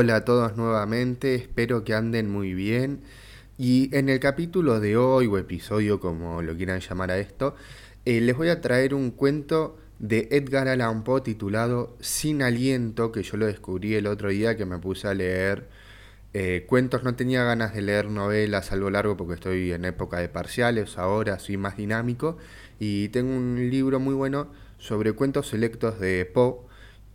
Hola a todos nuevamente, espero que anden muy bien. Y en el capítulo de hoy, o episodio como lo quieran llamar a esto, eh, les voy a traer un cuento de Edgar Allan Poe titulado Sin Aliento, que yo lo descubrí el otro día que me puse a leer eh, cuentos. No tenía ganas de leer novelas a lo largo porque estoy en época de parciales, ahora soy más dinámico. Y tengo un libro muy bueno sobre cuentos selectos de Poe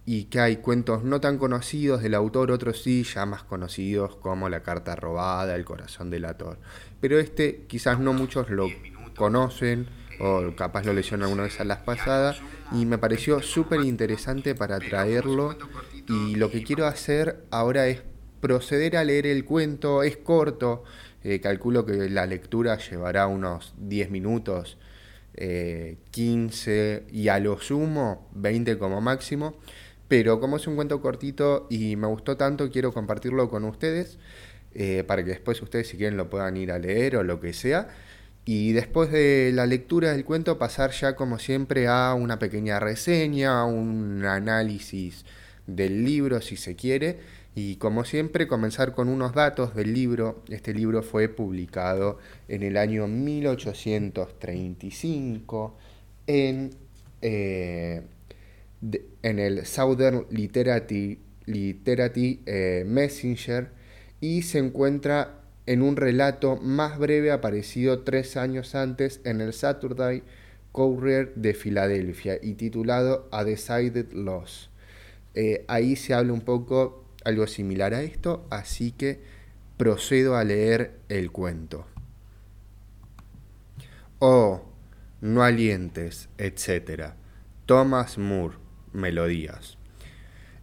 y que hay cuentos no tan conocidos del autor, otros sí, ya más conocidos como La carta robada, El corazón del ator. Pero este quizás no muchos lo conocen o capaz lo leyeron alguna vez a las pasadas y me pareció súper interesante para traerlo. y lo que quiero hacer ahora es proceder a leer el cuento, es corto, eh, calculo que la lectura llevará unos 10 minutos, 15 eh, y a lo sumo 20 como máximo pero como es un cuento cortito y me gustó tanto, quiero compartirlo con ustedes eh, para que después ustedes si quieren lo puedan ir a leer o lo que sea. Y después de la lectura del cuento pasar ya como siempre a una pequeña reseña, un análisis del libro si se quiere. Y como siempre comenzar con unos datos del libro. Este libro fue publicado en el año 1835 en... Eh, en el Southern Literary, eh, Messenger y se encuentra en un relato más breve aparecido tres años antes en el Saturday Courier de Filadelfia y titulado A Decided Loss. Eh, ahí se habla un poco algo similar a esto, así que procedo a leer el cuento. Oh, no alientes, etc. Thomas Moore melodías.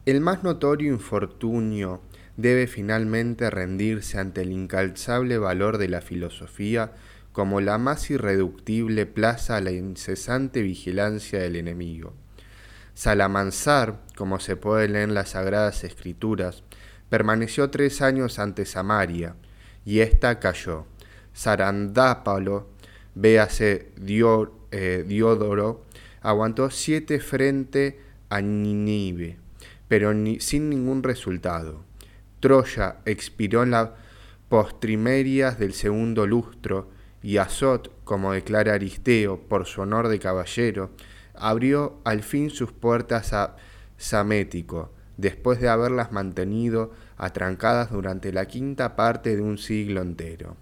El más notorio infortunio debe finalmente rendirse ante el incalzable valor de la filosofía como la más irreductible plaza a la incesante vigilancia del enemigo. Salamansar, como se puede leer en las Sagradas Escrituras, permaneció tres años ante Samaria, y ésta cayó. Sarandápalo, véase eh, Diodoro, aguantó siete frente a pero sin ningún resultado. Troya expiró en las postrimerias del segundo lustro y Azot, como declara Aristeo por su honor de caballero, abrió al fin sus puertas a Samético, después de haberlas mantenido atrancadas durante la quinta parte de un siglo entero.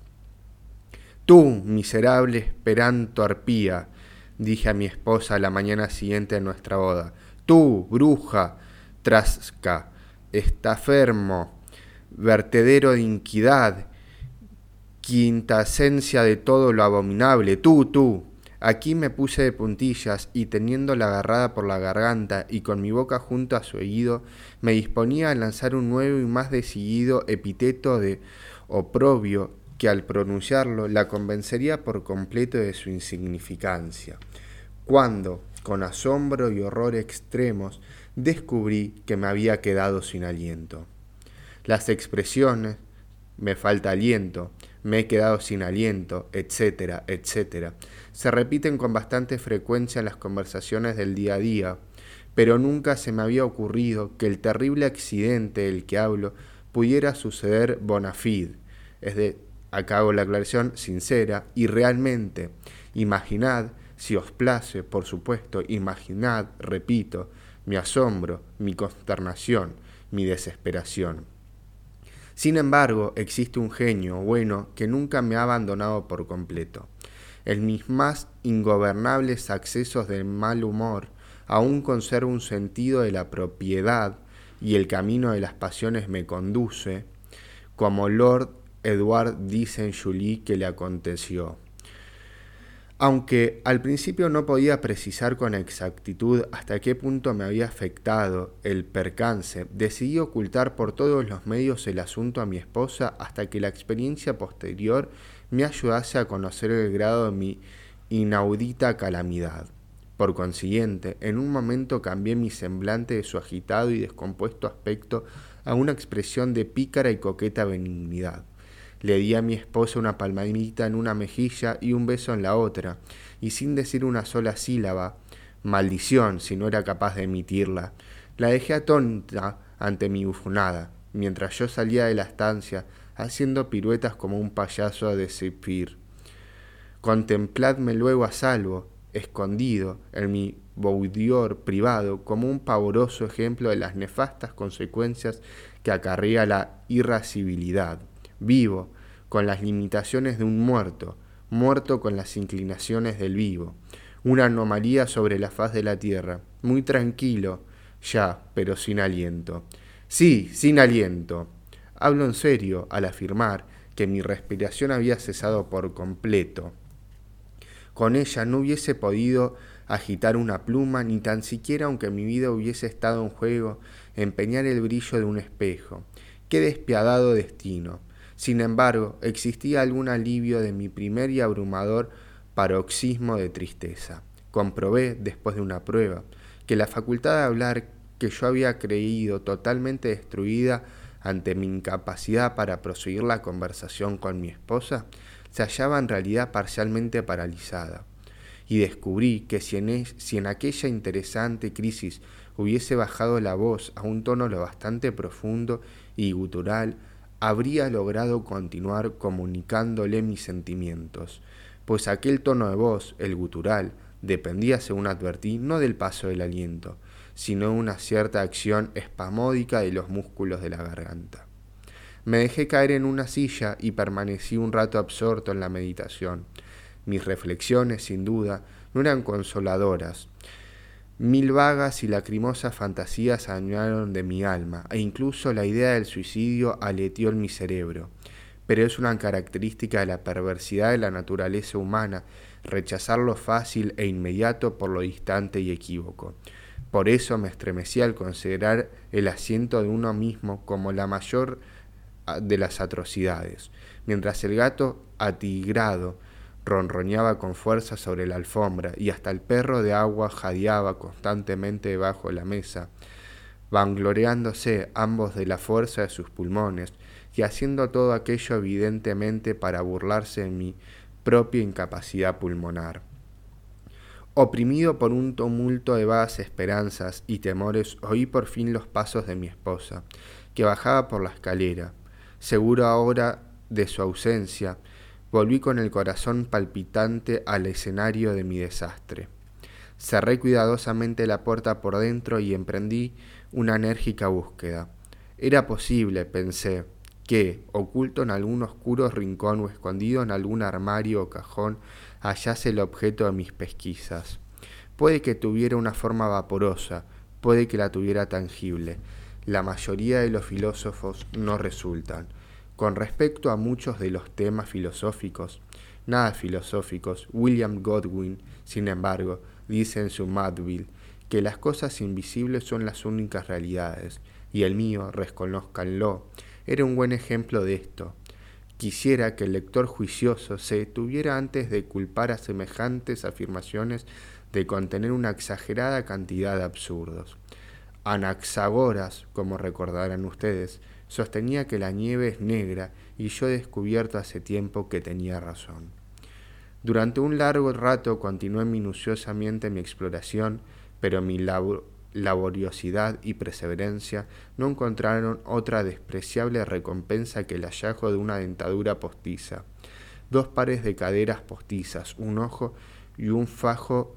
Tú, miserable esperanto arpía, dije a mi esposa la mañana siguiente de nuestra boda, tú, bruja, trasca, estafermo, vertedero de inquidad, quinta esencia de todo lo abominable, tú, tú. Aquí me puse de puntillas y teniéndola agarrada por la garganta y con mi boca junto a su oído, me disponía a lanzar un nuevo y más decidido epíteto de oprobio que al pronunciarlo la convencería por completo de su insignificancia. Cuando, con asombro y horror extremos, descubrí que me había quedado sin aliento. Las expresiones, me falta aliento, me he quedado sin aliento, etcétera, etcétera, se repiten con bastante frecuencia en las conversaciones del día a día, pero nunca se me había ocurrido que el terrible accidente del que hablo pudiera suceder bona fide, es de, acabo la aclaración, sincera y realmente. Imaginad si os place, por supuesto, imaginad, repito, mi asombro, mi consternación, mi desesperación. Sin embargo, existe un genio bueno que nunca me ha abandonado por completo. En mis más ingobernables accesos de mal humor, aún conservo un sentido de la propiedad y el camino de las pasiones me conduce, como Lord Edward dice en Julie que le aconteció. Aunque al principio no podía precisar con exactitud hasta qué punto me había afectado el percance, decidí ocultar por todos los medios el asunto a mi esposa hasta que la experiencia posterior me ayudase a conocer el grado de mi inaudita calamidad. Por consiguiente, en un momento cambié mi semblante de su agitado y descompuesto aspecto a una expresión de pícara y coqueta benignidad. Le di a mi esposa una palmadita en una mejilla y un beso en la otra, y sin decir una sola sílaba, maldición si no era capaz de emitirla, la dejé atónita ante mi bufonada. mientras yo salía de la estancia haciendo piruetas como un payaso de Zephyr. Contempladme luego a salvo, escondido en mi boudior privado, como un pavoroso ejemplo de las nefastas consecuencias que acarrea la irascibilidad, vivo, con las limitaciones de un muerto, muerto con las inclinaciones del vivo, una anomalía sobre la faz de la tierra, muy tranquilo, ya, pero sin aliento. Sí, sin aliento. Hablo en serio al afirmar que mi respiración había cesado por completo. Con ella no hubiese podido agitar una pluma, ni tan siquiera aunque mi vida hubiese estado en juego, empeñar el brillo de un espejo. Qué despiadado destino. Sin embargo, existía algún alivio de mi primer y abrumador paroxismo de tristeza. Comprobé, después de una prueba, que la facultad de hablar que yo había creído totalmente destruida ante mi incapacidad para proseguir la conversación con mi esposa, se hallaba en realidad parcialmente paralizada. Y descubrí que si en, aquella interesante crisis hubiese bajado la voz a un tono lo bastante profundo y gutural, habría logrado continuar comunicándole mis sentimientos, pues aquel tono de voz, el gutural, dependía, según advertí, no del paso del aliento, sino de una cierta acción espamódica de los músculos de la garganta. Me dejé caer en una silla y permanecí un rato absorto en la meditación. Mis reflexiones, sin duda, no eran consoladoras, Mil vagas y lacrimosas fantasías añaron de mi alma, e incluso la idea del suicidio aleteó en mi cerebro. Pero es una característica de la perversidad de la naturaleza humana rechazar lo fácil e inmediato por lo distante y equívoco. Por eso me estremecí al considerar el asiento de uno mismo como la mayor ah, de las atrocidades, mientras el gato atigrado ronroñaba con fuerza sobre la alfombra y hasta el perro de agua jadeaba constantemente debajo de la mesa, vangloriándose ambos de la fuerza de sus pulmones y haciendo todo aquello evidentemente para burlarse de mi propia incapacidad pulmonar. Oprimido por un tumulto de vagas esperanzas y temores, oí por fin los pasos de mi esposa, que bajaba por la escalera, seguro ahora de su ausencia, Volví con el corazón palpitante al escenario de mi desastre. Cerré cuidadosamente la puerta por dentro y emprendí una enérgica búsqueda. Era posible, pensé, que, oculto en algún oscuro rincón o escondido en algún armario o cajón, hallase el objeto de mis pesquisas. Puede que tuviera una forma vaporosa, puede que la tuviera tangible. La mayoría de los filósofos no resultan. Con respecto a muchos de los temas filosóficos, nada filosóficos, William Godwin, sin embargo, dice en su Madville que las cosas invisibles son las únicas realidades, y el mío, reconozcanlo, era un buen ejemplo de esto. Quisiera que el lector juicioso se detuviera antes de culpar a semejantes afirmaciones de contener una exagerada cantidad de absurdos. Anaxagoras, como recordarán ustedes, sostenía que la nieve es negra y yo he descubierto hace tiempo que tenía razón. Durante un largo rato continué minuciosamente mi exploración, pero mi laboriosidad y perseverancia no encontraron otra despreciable recompensa que el hallazgo de una dentadura postiza, dos pares de caderas postizas, un ojo y un fajo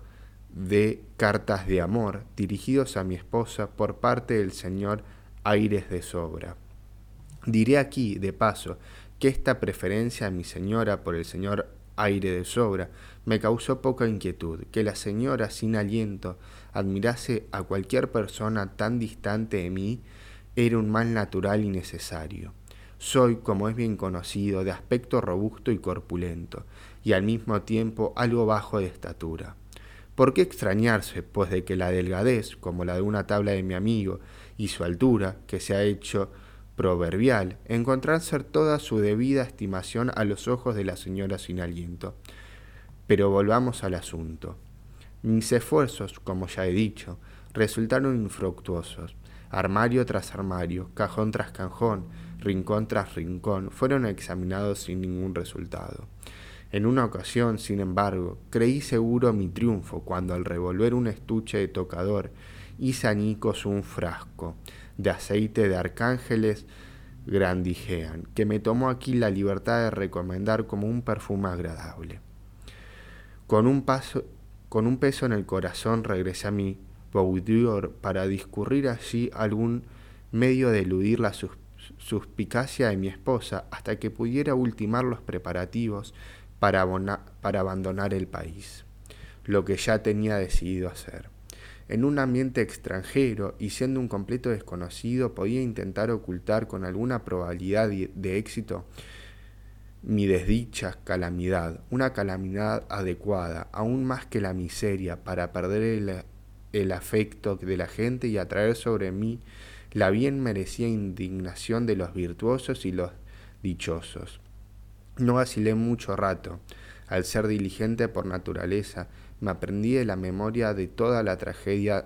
de cartas de amor dirigidos a mi esposa por parte del señor Aires de Sobra. Diré aquí, de paso, que esta preferencia a mi señora por el señor aire de sobra me causó poca inquietud, que la señora sin aliento admirase a cualquier persona tan distante de mí era un mal natural y necesario. Soy, como es bien conocido, de aspecto robusto y corpulento, y al mismo tiempo algo bajo de estatura. ¿Por qué extrañarse, pues, de que la delgadez, como la de una tabla de mi amigo, y su altura, que se ha hecho proverbial encontrar ser toda su debida estimación a los ojos de la señora sin aliento. Pero volvamos al asunto. Mis esfuerzos, como ya he dicho, resultaron infructuosos. Armario tras armario, cajón tras cajón, rincón tras rincón, fueron examinados sin ningún resultado. En una ocasión, sin embargo, creí seguro mi triunfo cuando al revolver un estuche de tocador hice añicos un frasco, de aceite de arcángeles Grandigean, que me tomó aquí la libertad de recomendar como un perfume agradable. Con un, paso, con un peso en el corazón regresé a mi boudoir para discurrir allí algún medio de eludir la suspicacia de mi esposa hasta que pudiera ultimar los preparativos para, para abandonar el país, lo que ya tenía decidido hacer. En un ambiente extranjero y siendo un completo desconocido podía intentar ocultar con alguna probabilidad de éxito mi desdicha calamidad, una calamidad adecuada, aún más que la miseria, para perder el, afecto de la gente y atraer sobre mí la bien merecida indignación de los virtuosos y los dichosos. No vacilé mucho rato. Al ser diligente por naturaleza, me aprendí de la memoria de toda la tragedia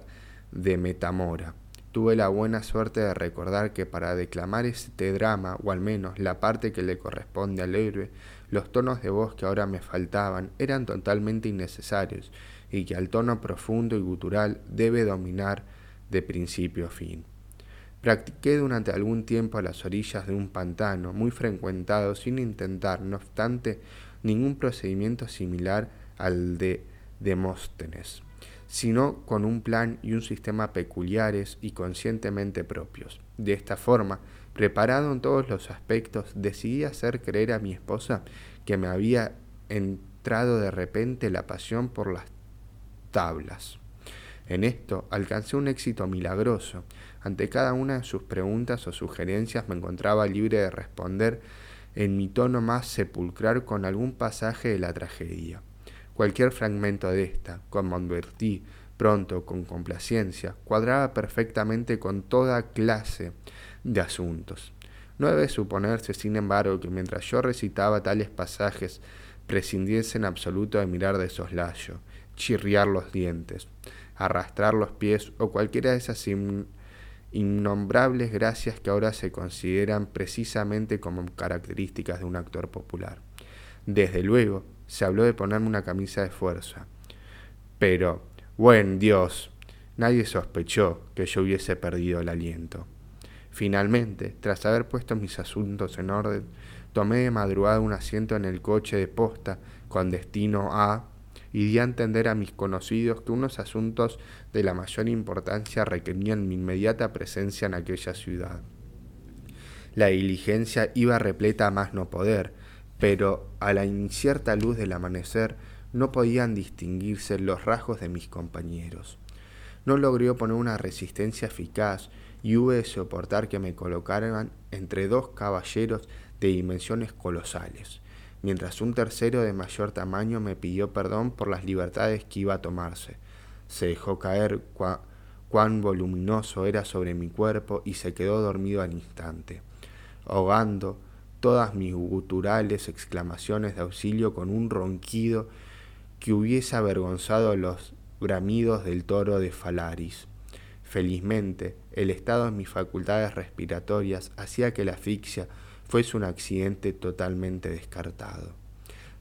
de Metamora. Tuve la buena suerte de recordar que para declamar este drama, o al menos la parte que le corresponde al héroe, los tonos de voz que ahora me faltaban eran totalmente innecesarios, y que al tono profundo y gutural debe dominar de principio a fin. Practiqué durante algún tiempo a las orillas de un pantano muy frecuentado sin intentar, no obstante, ningún procedimiento similar al de Demóstenes, sino con un plan y un sistema peculiares y conscientemente propios. De esta forma, preparado en todos los aspectos, decidí hacer creer a mi esposa que me había entrado de repente la pasión por las tablas. En esto alcancé un éxito milagroso. Ante cada una de sus preguntas o sugerencias me encontraba libre de responder en mi tono más sepulcral con algún pasaje de la tragedia. Cualquier fragmento de esta, como advertí pronto con complacencia, cuadraba perfectamente con toda clase de asuntos. No debe suponerse, sin embargo, que mientras yo recitaba tales pasajes prescindiese en absoluto de mirar de soslayo, chirriar los dientes, arrastrar los pies o cualquiera de esas innombrables gracias que ahora se consideran precisamente como características de un actor popular. Desde luego, se habló de ponerme una camisa de fuerza. Pero, buen Dios, nadie sospechó que yo hubiese perdido el aliento. Finalmente, tras haber puesto mis asuntos en orden, tomé de madrugada un asiento en el coche de posta con destino a y di a entender a mis conocidos que unos asuntos de la mayor importancia requerían mi inmediata presencia en aquella ciudad. La diligencia iba repleta a más no poder, pero a la incierta luz del amanecer no podían distinguirse los rasgos de mis compañeros. No logré oponer una resistencia eficaz y hube de soportar que me colocaran entre dos caballeros de dimensiones colosales, mientras un tercero de mayor tamaño me pidió perdón por las libertades que iba a tomarse. Se dejó caer cuán voluminoso era sobre mi cuerpo y se quedó dormido al instante, ahogando todas mis guturales exclamaciones de auxilio con un ronquido que hubiese avergonzado los bramidos del toro de Falaris. Felizmente, el estado de mis facultades respiratorias hacía que la asfixia fuese un accidente totalmente descartado.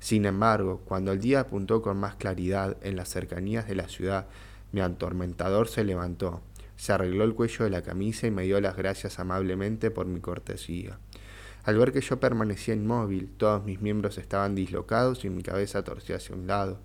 Sin embargo, cuando el día apuntó con más claridad en las cercanías de la ciudad, mi atormentador se levantó, se arregló el cuello de la camisa y me dio las gracias amablemente por mi cortesía. Al ver que yo permanecía inmóvil, todos mis miembros estaban dislocados y mi cabeza torcía hacia un lado.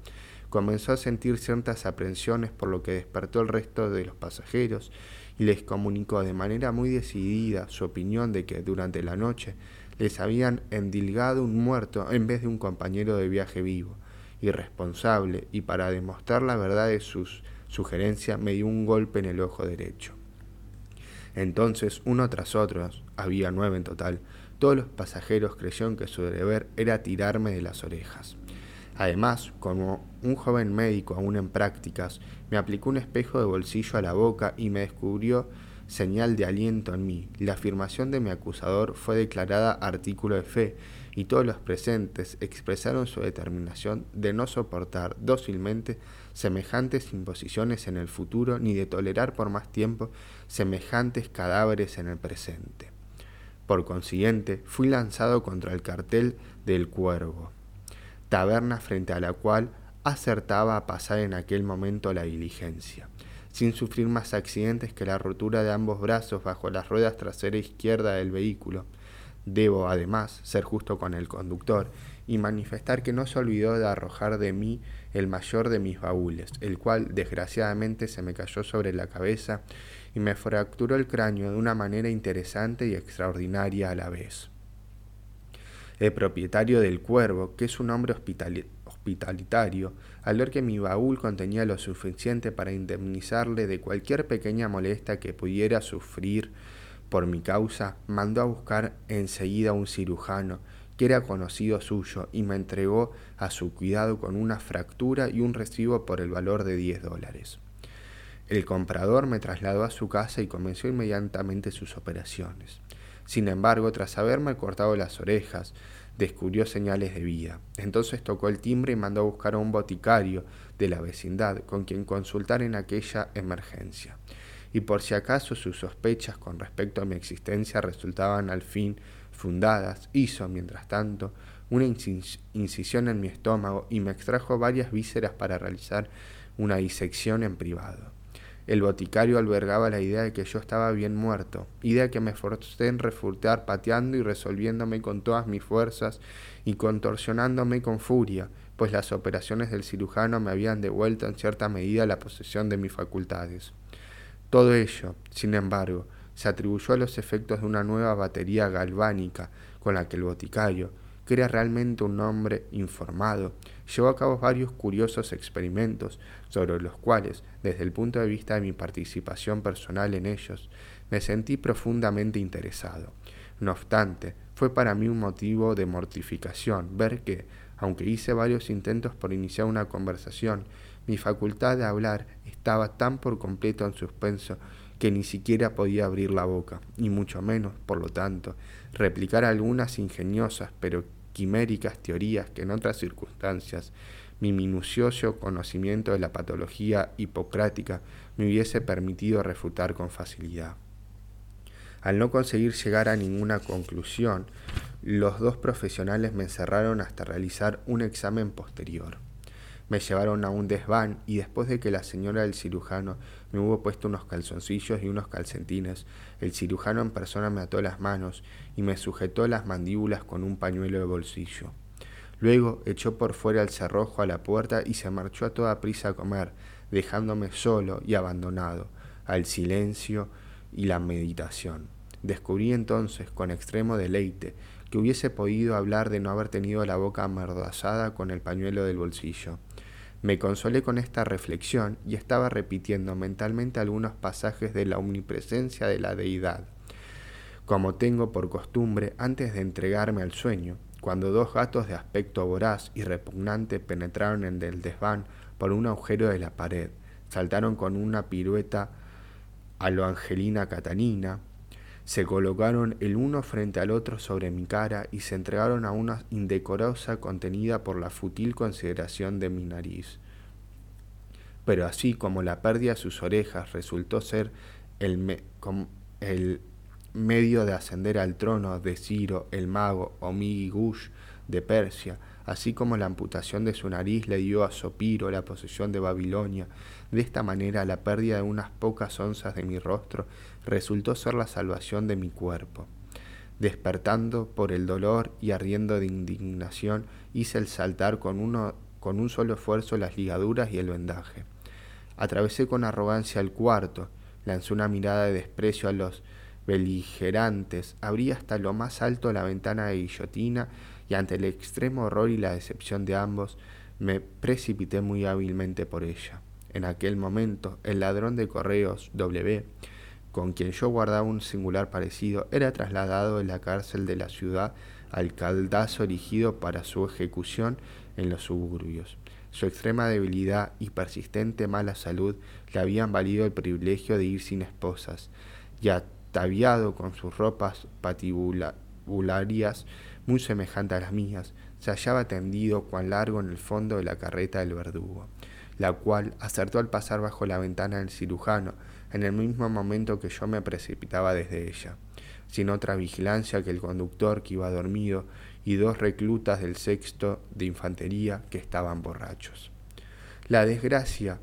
Comenzó a sentir ciertas aprensiones por lo que despertó el resto de los pasajeros y les comunicó de manera muy decidida su opinión de que durante la noche les habían endilgado un muerto en vez de un compañero de viaje vivo, irresponsable, y para demostrar la verdad de sus sugerencias me dio un golpe en el ojo derecho. Entonces, uno tras otro, había nueve en total, todos los pasajeros creyeron que su deber era tirarme de las orejas. Además, como un joven médico aún en prácticas, me aplicó un espejo de bolsillo a la boca y me descubrió señal de aliento en mí. La afirmación de mi acusador fue declarada artículo de fe y todos los presentes expresaron su determinación de no soportar dócilmente semejantes imposiciones en el futuro ni de tolerar por más tiempo semejantes cadáveres en el presente. Por consiguiente, fui lanzado contra el cartel del Cuervo taberna frente a la cual acertaba a pasar en aquel momento la diligencia, sin sufrir más accidentes que la rotura de ambos brazos bajo las ruedas trasera izquierda del vehículo. Debo, además, ser justo con el conductor y manifestar que no se olvidó de arrojar de mí el mayor de mis baúles, el cual desgraciadamente se me cayó sobre la cabeza y me fracturó el cráneo de una manera interesante y extraordinaria a la vez. El propietario del cuervo, que es un hombre hospitalitario, al ver que mi baúl contenía lo suficiente para indemnizarle de cualquier pequeña molestia que pudiera sufrir por mi causa, mandó a buscar enseguida un cirujano, que era conocido suyo, y me entregó a su cuidado con una fractura y un recibo por el valor de diez dólares. El comprador me trasladó a su casa y comenzó inmediatamente sus operaciones. Sin embargo, tras haberme cortado las orejas, descubrió señales de vida. Entonces tocó el timbre y mandó a buscar a un boticario de la vecindad con quien consultar en aquella emergencia. Y por si acaso sus sospechas con respecto a mi existencia resultaban al fin fundadas, hizo, mientras tanto, una incisión en mi estómago y me extrajo varias vísceras para realizar una disección en privado. El boticario albergaba la idea de que yo estaba bien muerto, idea que me forcé en refutar pateando y resolviéndome con todas mis fuerzas y contorsionándome con furia, pues las operaciones del cirujano me habían devuelto en cierta medida la posesión de mis facultades. Todo ello, sin embargo, se atribuyó a los efectos de una nueva batería galvánica con la que el boticario, era realmente un hombre informado, llevó a cabo varios curiosos experimentos sobre los cuales, desde el punto de vista de mi participación personal en ellos, me sentí profundamente interesado. No obstante, fue para mí un motivo de mortificación ver que, aunque hice varios intentos por iniciar una conversación, mi facultad de hablar estaba tan por completo en suspenso que ni siquiera podía abrir la boca, y mucho menos, por lo tanto, replicar algunas ingeniosas pero quiméricas teorías que en otras circunstancias mi minucioso conocimiento de la patología hipocrática me hubiese permitido refutar con facilidad. Al no conseguir llegar a ninguna conclusión, los dos profesionales me encerraron hasta realizar un examen posterior. Me llevaron a un desván y después de que la señora del cirujano me hubo puesto unos calzoncillos y unos calcetines, el cirujano en persona me ató las manos y me sujetó las mandíbulas con un pañuelo de bolsillo. Luego echó por fuera el cerrojo a la puerta y se marchó a toda prisa a comer, dejándome solo y abandonado al silencio y la meditación. Descubrí entonces, con extremo deleite, que hubiese podido hablar de no haber tenido la boca amordazada con el pañuelo del bolsillo. Me consolé con esta reflexión y estaba repitiendo mentalmente algunos pasajes de la omnipresencia de la deidad, como tengo por costumbre antes de entregarme al sueño, cuando dos gatos de aspecto voraz y repugnante penetraron en el desván por un agujero de la pared, saltaron con una pirueta a lo Angelina Catalina, se colocaron el uno frente al otro sobre mi cara y se entregaron a una indecorosa contenida por la fútil consideración de mi nariz. Pero así como la pérdida de sus orejas resultó ser el, medio de ascender al trono de Ciro, el mago, o de Persia, así como la amputación de su nariz le dio a Sopiro la posesión de Babilonia. De esta manera la pérdida de unas pocas onzas de mi rostro resultó ser la salvación de mi cuerpo. Despertando por el dolor y ardiendo de indignación, hice el saltar con, uno, con un solo esfuerzo las ligaduras y el vendaje. Atravesé con arrogancia el cuarto, lancé una mirada de desprecio a los beligerantes, abrí hasta lo más alto la ventana de guillotina y ante el extremo horror y la decepción de ambos, me precipité muy hábilmente por ella. En aquel momento, el ladrón de correos W con quien yo guardaba un singular parecido, era trasladado de la cárcel de la ciudad al caldazo erigido para su ejecución en los suburbios. Su extrema debilidad y persistente mala salud le habían valido el privilegio de ir sin esposas, y ataviado con sus ropas patibularias muy semejantes a las mías, se hallaba tendido cuán largo en el fondo de la carreta del verdugo, la cual acertó al pasar bajo la ventana del cirujano, en el mismo momento que yo me precipitaba desde ella, sin otra vigilancia que el conductor que iba dormido y dos reclutas del sexto de infantería que estaban borrachos. La desgracia.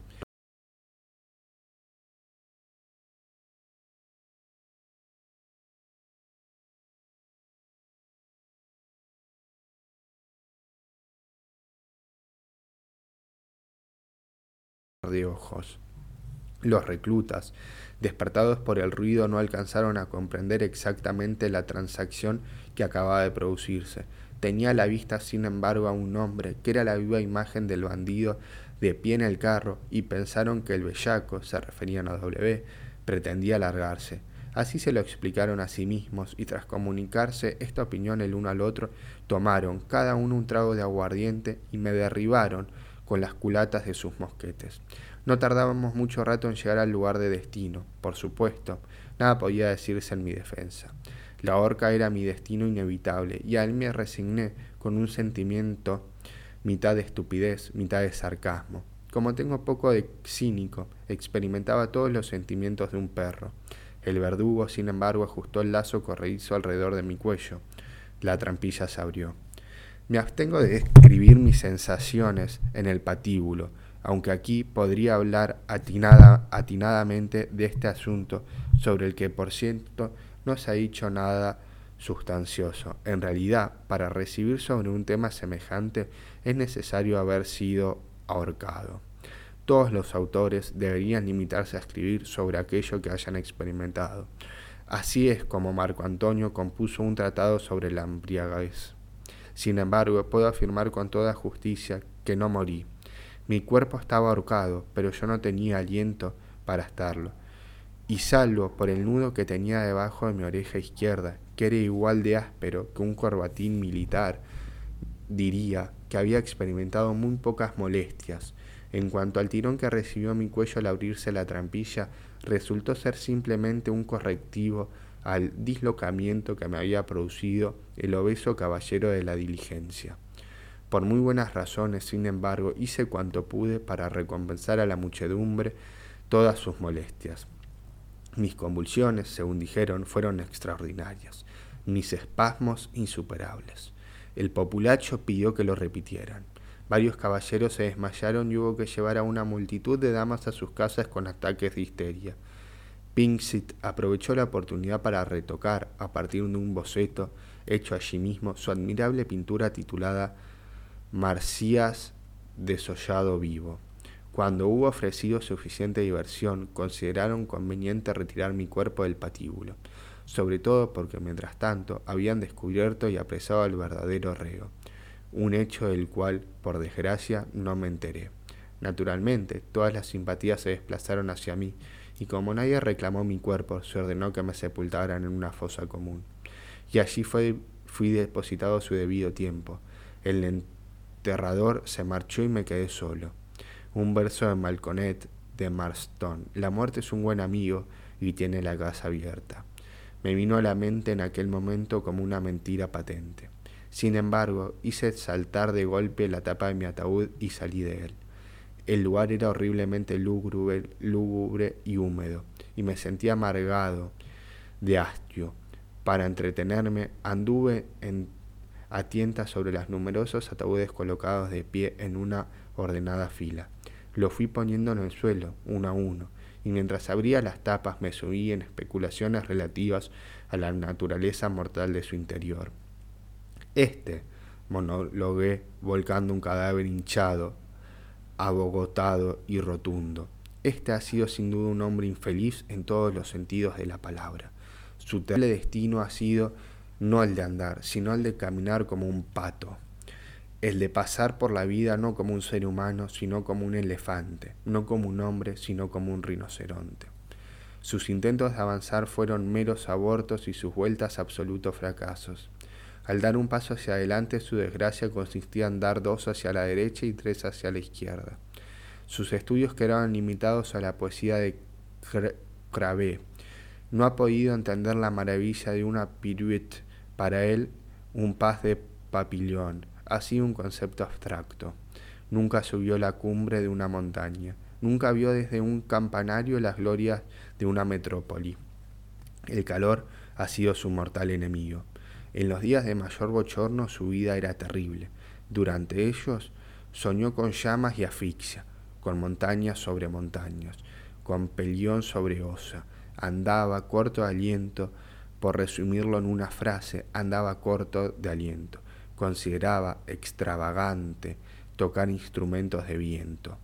Los reclutas, despertados por el ruido, no alcanzaron a comprender exactamente la transacción que acababa de producirse. Tenía a la vista, sin embargo, a un hombre que era la viva imagen del bandido de pie en el carro y pensaron que el bellaco, se referían a W, pretendía largarse. Así se lo explicaron a sí mismos y tras comunicarse esta opinión el uno al otro, tomaron cada uno un trago de aguardiente y me derribaron con las culatas de sus mosquetes. No tardábamos mucho rato en llegar al lugar de destino, por supuesto, nada podía decirse en mi defensa. La horca era mi destino inevitable y a él me resigné con un sentimiento mitad de estupidez, mitad de sarcasmo. Como tengo poco de cínico, experimentaba todos los sentimientos de un perro. El verdugo, sin embargo, ajustó el lazo corredizo alrededor de mi cuello. La trampilla se abrió. Me abstengo de describir mis sensaciones en el patíbulo, aunque aquí podría hablar atinadamente de este asunto, sobre el que, por cierto, no se ha dicho nada sustancioso. En realidad, para recibir sobre un tema semejante es necesario haber sido ahorcado. Todos los autores deberían limitarse a escribir sobre aquello que hayan experimentado. Así es como Marco Antonio compuso un tratado sobre la embriaguez. Sin embargo, puedo afirmar con toda justicia que no morí. Mi cuerpo estaba ahorcado, pero yo no tenía aliento para estarlo. Y salvo por el nudo que tenía debajo de mi oreja izquierda, que era igual de áspero que un corbatín militar, diría que había experimentado muy pocas molestias, en cuanto al tirón que recibió mi cuello al abrirse la trampilla, resultó ser simplemente un correctivo al dislocamiento que me había producido el obeso caballero de la diligencia. Por muy buenas razones, sin embargo, hice cuanto pude para recompensar a la muchedumbre todas sus molestias. Mis convulsiones, según dijeron, fueron extraordinarias, mis espasmos insuperables. El populacho pidió que lo repitieran. Varios caballeros se desmayaron y hubo que llevar a una multitud de damas a sus casas con ataques de histeria. Pinksit aprovechó la oportunidad para retocar, a partir de un boceto hecho allí mismo, su admirable pintura titulada Marcías desollado vivo. Cuando hubo ofrecido suficiente diversión, consideraron conveniente retirar mi cuerpo del patíbulo, sobre todo porque mientras tanto habían descubierto y apresado al verdadero reo un hecho del cual, por desgracia, no me enteré. Naturalmente, todas las simpatías se desplazaron hacia mí, y como nadie reclamó mi cuerpo, se ordenó que me sepultaran en una fosa común. Y allí fui depositado su debido tiempo. El se marchó y me quedé solo. Un verso de Malconet de Marston. La muerte es un buen amigo y tiene la casa abierta. Me vino a la mente en aquel momento como una mentira patente. Sin embargo, hice saltar de golpe la tapa de mi ataúd y salí de él. El lugar era horriblemente lúgubre, lúgubre y húmedo, y me sentía amargado de hastio. Para entretenerme, anduve en, a tientas sobre los numerosos ataúdes colocados de pie en una ordenada fila. Los fui poniendo en el suelo, uno a uno, y mientras abría las tapas me subí en especulaciones relativas a la naturaleza mortal de su interior. Este, monologué volcando un cadáver hinchado, abogotado y rotundo. Este ha sido sin duda un hombre infeliz en todos los sentidos de la palabra. Su terrible destino ha sido no el de andar, sino el de caminar como un pato, el de pasar por la vida no como un ser humano, sino como un elefante, no como un hombre, sino como un rinoceronte. Sus intentos de avanzar fueron meros abortos y sus vueltas absolutos fracasos. Al dar un paso hacia adelante, su desgracia consistía en dar dos hacia la derecha y tres hacia la izquierda. Sus estudios quedaban limitados a la poesía de Cravé. No ha podido entender la maravilla de una pirouette. Para él, un paz de papillón sido un concepto abstracto. Nunca subió la cumbre de una montaña. Nunca vio desde un campanario las glorias de una metrópoli. El calor ha sido su mortal enemigo. En los días de mayor bochorno su vida era terrible. Durante ellos soñó con llamas y asfixia, con montañas sobre montañas, con pelión sobre osa. Andaba corto aliento, por resumirlo en una frase, andaba corto de aliento. Consideraba extravagante tocar instrumentos de viento.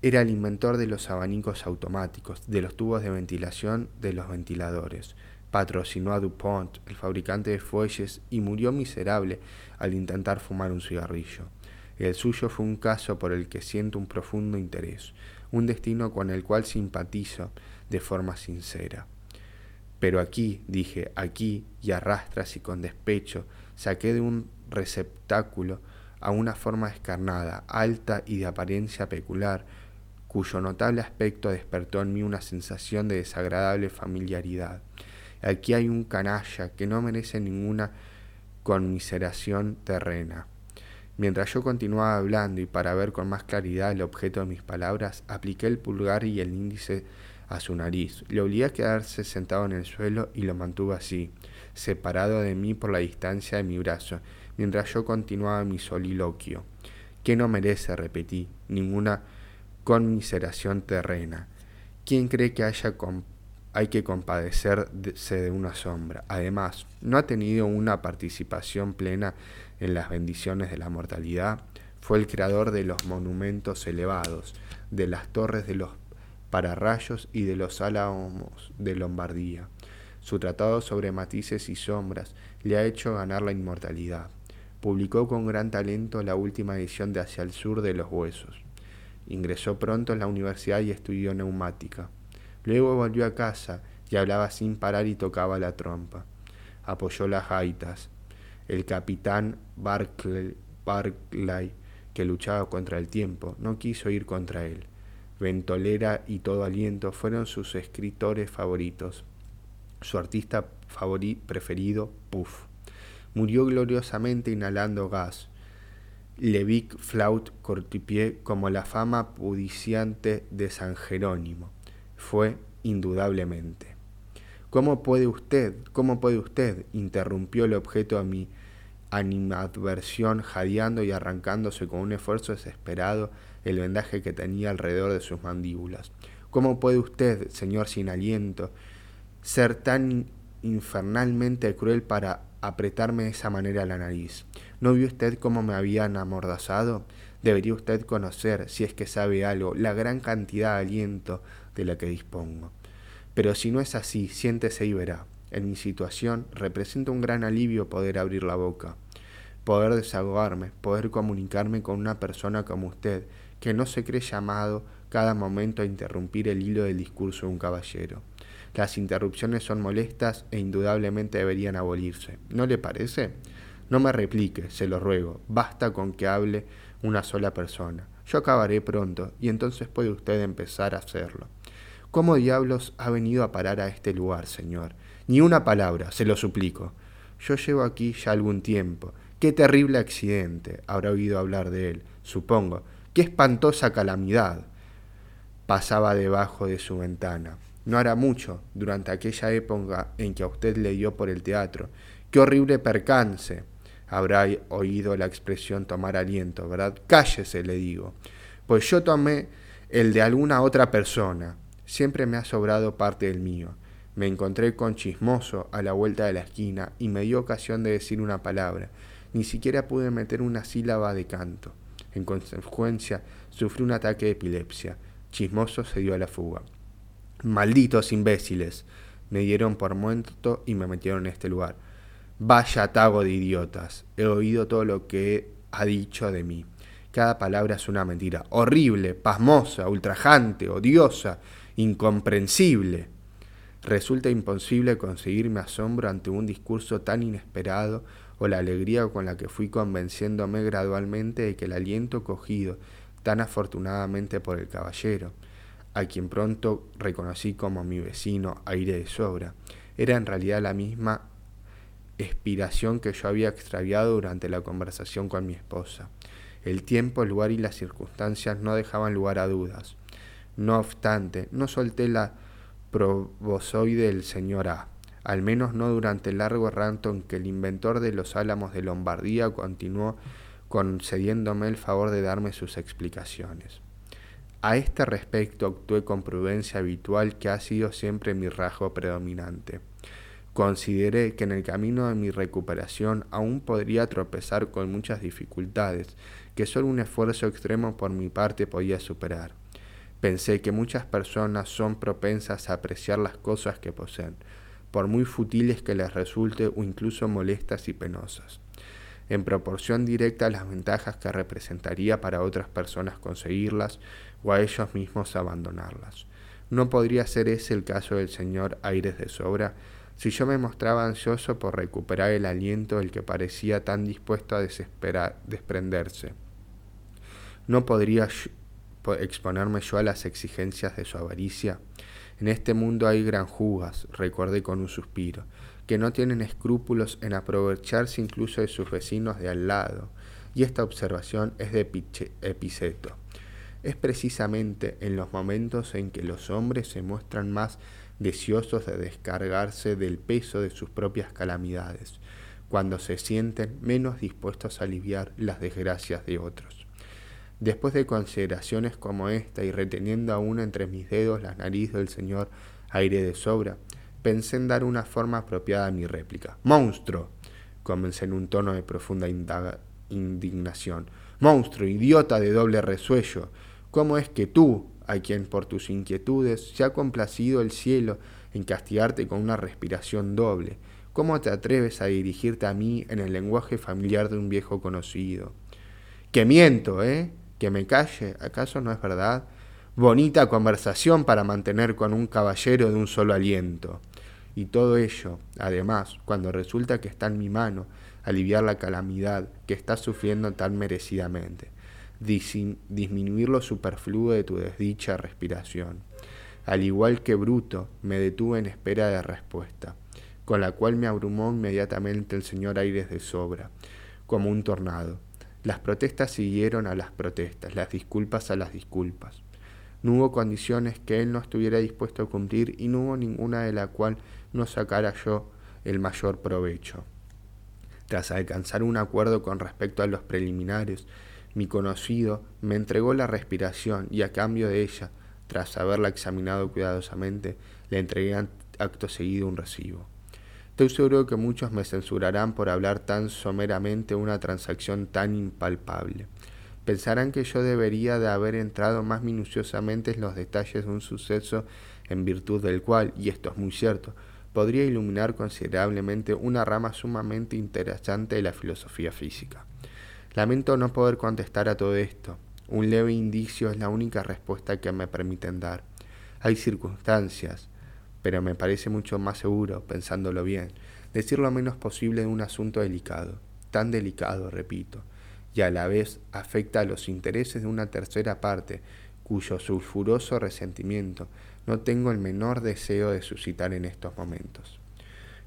Era el inventor de los abanicos automáticos, de los tubos de ventilación, de los ventiladores. Patrocinó a DuPont, el fabricante de fuelles, y murió miserable al intentar fumar un cigarrillo. El suyo fue un caso por el que siento un profundo interés, un destino con el cual simpatizo de forma sincera. Pero aquí, dije, aquí, y arrastras y con despecho, saqué de un receptáculo a una forma escarnada, alta y de apariencia peculiar, cuyo notable aspecto despertó en mí una sensación de desagradable familiaridad. Aquí hay un canalla que no merece ninguna conmiseración terrena. Mientras yo continuaba hablando y para ver con más claridad el objeto de mis palabras, apliqué el pulgar y el índice a su nariz. Le obligué a quedarse sentado en el suelo y lo mantuvo así, separado de mí por la distancia de mi brazo, mientras yo continuaba mi soliloquio. ¿Qué no merece, repetí, ninguna conmiseración terrena? ¿Quién cree que haya hay que compadecerse de una sombra? Además, ¿no ha tenido una participación plena en las bendiciones de la mortalidad? Fue el creador de los monumentos elevados, de las torres de los pararrayos y de los álamos de Lombardía. Su tratado sobre matices y sombras le ha hecho ganar la inmortalidad. Publicó con gran talento la última edición de Hacia el Sur de los Huesos. Ingresó pronto en la universidad y estudió neumática. Luego volvió a casa y hablaba sin parar y tocaba la trompa. Apoyó las gaitas. El capitán Barclay, Barclay, que luchaba contra el tiempo, no quiso ir contra él. Ventolera y Todo Aliento fueron sus escritores favoritos. Su artista preferido, Puff. Murió gloriosamente inhalando gas. Levic Flaut Cortipié como la fama pudiciante de San Jerónimo. Fue indudablemente. ¿Cómo puede usted, cómo puede usted? interrumpió el objeto a mi animadversión, jadeando y arrancándose con un esfuerzo desesperado el vendaje que tenía alrededor de sus mandíbulas. ¿Cómo puede usted, señor sin aliento, ser tan infernalmente cruel para apretarme de esa manera la nariz? ¿No vio usted cómo me habían amordazado? Debería usted conocer, si es que sabe algo, la gran cantidad de aliento de la que dispongo. Pero si no es así, siéntese y verá. En mi situación representa un gran alivio poder abrir la boca, poder desahogarme, poder comunicarme con una persona como usted, que no se cree llamado cada momento a interrumpir el hilo del discurso de un caballero. Las interrupciones son molestas e indudablemente deberían abolirse. ¿No le parece? No me replique, se lo ruego. Basta con que hable una sola persona. Yo acabaré pronto y entonces puede usted empezar a hacerlo. ¿Cómo diablos ha venido a parar a este lugar, señor? Ni una palabra, se lo suplico. Yo llevo aquí ya algún tiempo. Qué terrible accidente. Habrá oído hablar de él, supongo. Qué espantosa calamidad pasaba debajo de su ventana. No hará mucho, durante aquella época en que a usted le dio por el teatro. Qué horrible percance. Habrá oído la expresión tomar aliento, ¿verdad? Cállese, le digo. Pues yo tomé el de alguna otra persona. Siempre me ha sobrado parte del mío. Me encontré con Chismoso a la vuelta de la esquina y me dio ocasión de decir una palabra. Ni siquiera pude meter una sílaba de canto. En consecuencia, sufrí un ataque de epilepsia. Chismoso se dio a la fuga. Malditos imbéciles. Me dieron por muerto y me metieron en este lugar. Vaya atago de idiotas. He oído todo lo que ha dicho de mí. Cada palabra es una mentira. Horrible, pasmosa, ultrajante, odiosa, incomprensible. Resulta imposible conseguirme asombro ante un discurso tan inesperado o la alegría con la que fui convenciéndome gradualmente de que el aliento cogido tan afortunadamente por el caballero, a quien pronto reconocí como mi vecino aire de sobra, era en realidad la misma expiración que yo había extraviado durante la conversación con mi esposa. El tiempo, el lugar y las circunstancias no dejaban lugar a dudas. No obstante, no solté la probosoide del señor A al menos no durante el largo rato en que el inventor de los álamos de Lombardía continuó concediéndome el favor de darme sus explicaciones. A este respecto actué con prudencia habitual que ha sido siempre mi rasgo predominante. Consideré que en el camino de mi recuperación aún podría tropezar con muchas dificultades que solo un esfuerzo extremo por mi parte podía superar. Pensé que muchas personas son propensas a apreciar las cosas que poseen, por muy futiles que les resulte o incluso molestas y penosas, en proporción directa a las ventajas que representaría para otras personas conseguirlas o a ellos mismos abandonarlas. ¿No podría ser ese el caso del señor Aires de Sobra? Si yo me mostraba ansioso por recuperar el aliento del que parecía tan dispuesto a desesperar, desprenderse, ¿no podría exponerme yo a las exigencias de su avaricia? En este mundo hay granjugas, recordé con un suspiro, que no tienen escrúpulos en aprovecharse incluso de sus vecinos de al lado, y esta observación es de Epiceto es precisamente en los momentos en que los hombres se muestran más deseosos de descargarse del peso de sus propias calamidades, cuando se sienten menos dispuestos a aliviar las desgracias de otros. Después de consideraciones como esta y reteniendo aún entre mis dedos la nariz del señor aire de sobra, pensé en dar una forma apropiada a mi réplica. ¡Monstruo! comencé en un tono de profunda indignación. Monstruo, idiota de doble resuello, ¿cómo es que tú, a quien por tus inquietudes se ha complacido el cielo en castigarte con una respiración doble, cómo te atreves a dirigirte a mí en el lenguaje familiar de un viejo conocido? Que miento, ¿eh? Que me calle, ¿acaso no es verdad? Bonita conversación para mantener con un caballero de un solo aliento. Y todo ello, además, cuando resulta que está en mi mano aliviar la calamidad que estás sufriendo tan merecidamente, disminuir lo superfluo de tu desdicha respiración. Al igual que Bruto, me detuve en espera de respuesta, con la cual me abrumó inmediatamente el señor Aires de sobra, como un tornado. Las protestas siguieron a las protestas, las disculpas a las disculpas. No hubo condiciones que él no estuviera dispuesto a cumplir y no hubo ninguna de la cual no sacara yo el mayor provecho. Tras alcanzar un acuerdo con respecto a los preliminares, mi conocido me entregó la respiración y a cambio de ella, tras haberla examinado cuidadosamente, le entregué acto seguido un recibo. Estoy seguro que muchos me censurarán por hablar tan someramente una transacción tan impalpable. Pensarán que yo debería de haber entrado más minuciosamente en los detalles de un suceso en virtud del cual, y esto es muy cierto, podría iluminar considerablemente una rama sumamente interesante de la filosofía física. Lamento no poder contestar a todo esto. Un leve indicio es la única respuesta que me permiten dar. Hay circunstancias, pero me parece mucho más seguro, pensándolo bien, decir lo menos posible de un asunto delicado, tan delicado, repito, y a la vez afecta a los intereses de una tercera parte, cuyo sulfuroso resentimiento no tengo el menor deseo de suscitar en estos momentos.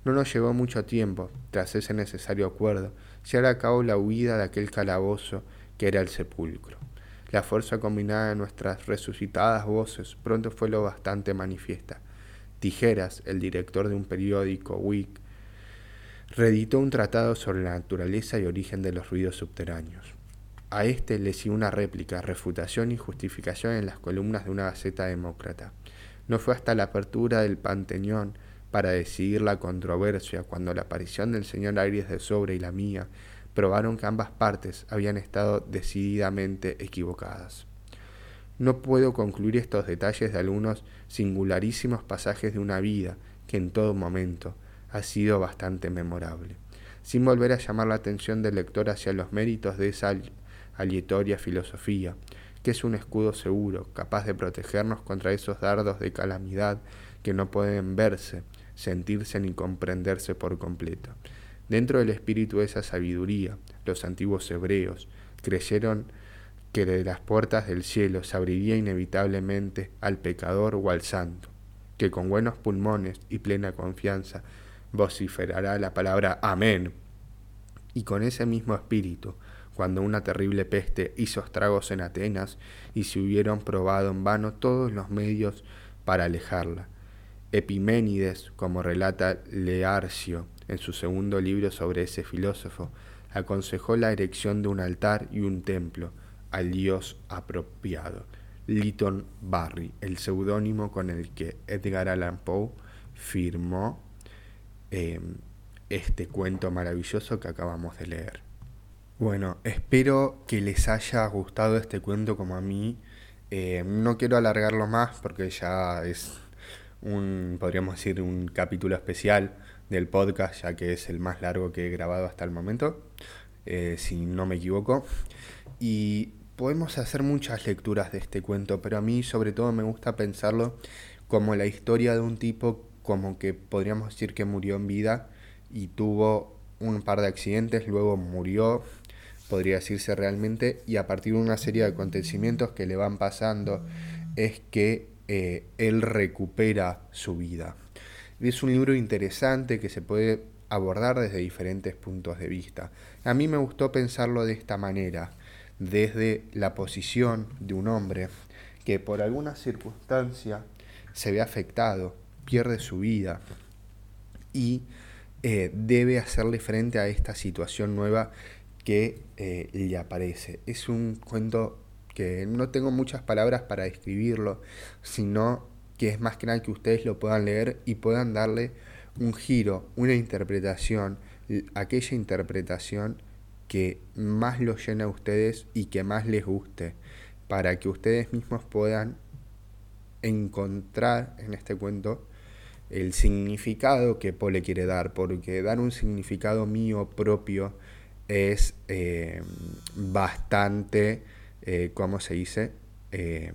No nos llevó mucho tiempo, tras ese necesario acuerdo, llevar a cabo la huida de aquel calabozo que era el sepulcro. La fuerza combinada de nuestras resucitadas voces pronto fue lo bastante manifiesta. Tijeras, el director de un periódico, Wick, reeditó un tratado sobre la naturaleza y origen de los ruidos subterráneos. A este le siguió una réplica, refutación y justificación en las columnas de una gaceta demócrata. No fue hasta la apertura del Panteón para decidir la controversia cuando la aparición del señor Aries de Sobre y la mía probaron que ambas partes habían estado decididamente equivocadas. No puedo concluir estos detalles de algunos singularísimos pasajes de una vida que en todo momento ha sido bastante memorable, sin volver a llamar la atención del lector hacia los méritos de esa aleatoria filosofía, que es un escudo seguro, capaz de protegernos contra esos dardos de calamidad que no pueden verse, sentirse ni comprenderse por completo. Dentro del espíritu de esa sabiduría, los antiguos hebreos creyeron que de las puertas del cielo se abriría inevitablemente al pecador o al santo, que con buenos pulmones y plena confianza vociferará la palabra Amén. Y con ese mismo espíritu, cuando una terrible peste hizo estragos en Atenas y se hubieron probado en vano todos los medios para alejarla, Epiménides, como relata Learcio en su segundo libro sobre ese filósofo, aconsejó la erección de un altar y un templo al dios apropiado. Lytton Barry, el seudónimo con el que Edgar Allan Poe firmó em, este cuento maravilloso que acabamos de leer. Bueno, espero que les haya gustado este cuento como a mí. Eh, no quiero alargarlo más porque ya es un, podríamos decir, un capítulo especial del podcast, ya que es el más largo que he grabado hasta el momento, eh, si no me equivoco. Y podemos hacer muchas lecturas de este cuento, pero a mí sobre todo me gusta pensarlo como la historia de un tipo como que podríamos decir que murió en vida y tuvo un par de accidentes, luego murió, podría decirse realmente, y a partir de una serie de acontecimientos que le van pasando es que eh, él recupera su vida. Es un libro interesante que se puede abordar desde diferentes puntos de vista. A mí me gustó pensarlo de esta manera, desde la posición de un hombre que por alguna circunstancia se ve afectado, pierde su vida y eh, debe hacerle frente a esta situación nueva que eh, le aparece. Es un cuento que no tengo muchas palabras para describirlo, sino que es más que nada que ustedes lo puedan leer y puedan darle un giro, una interpretación, aquella interpretación que más los llene a ustedes y que más les guste, para que ustedes mismos puedan encontrar en este cuento el significado que Pole quiere dar, porque dar un significado mío propio es eh, bastante, eh, ¿cómo se dice? Eh,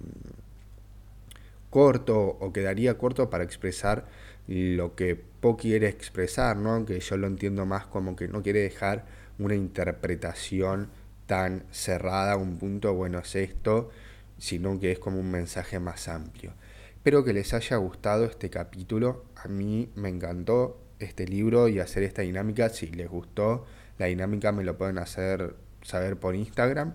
corto o quedaría corto para expresar lo que Po quiere expresar, ¿no? que yo lo entiendo más como que no quiere dejar una interpretación tan cerrada un punto, bueno, es esto, sino que es como un mensaje más amplio. Espero que les haya gustado este capítulo. A mí me encantó este libro y hacer esta dinámica. Si les gustó la dinámica me lo pueden hacer saber por Instagram.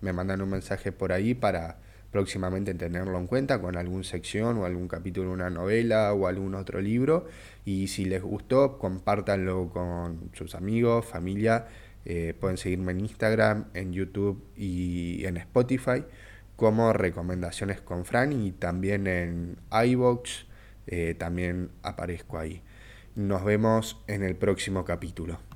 Me mandan un mensaje por ahí para próximamente tenerlo en cuenta con alguna sección o algún capítulo de una novela o algún otro libro. Y si les gustó, compártanlo con sus amigos, familia. Eh, pueden seguirme en Instagram, en YouTube y en Spotify como Recomendaciones con Fran y también en iBox eh, también aparezco ahí. Nos vemos en el próximo capítulo.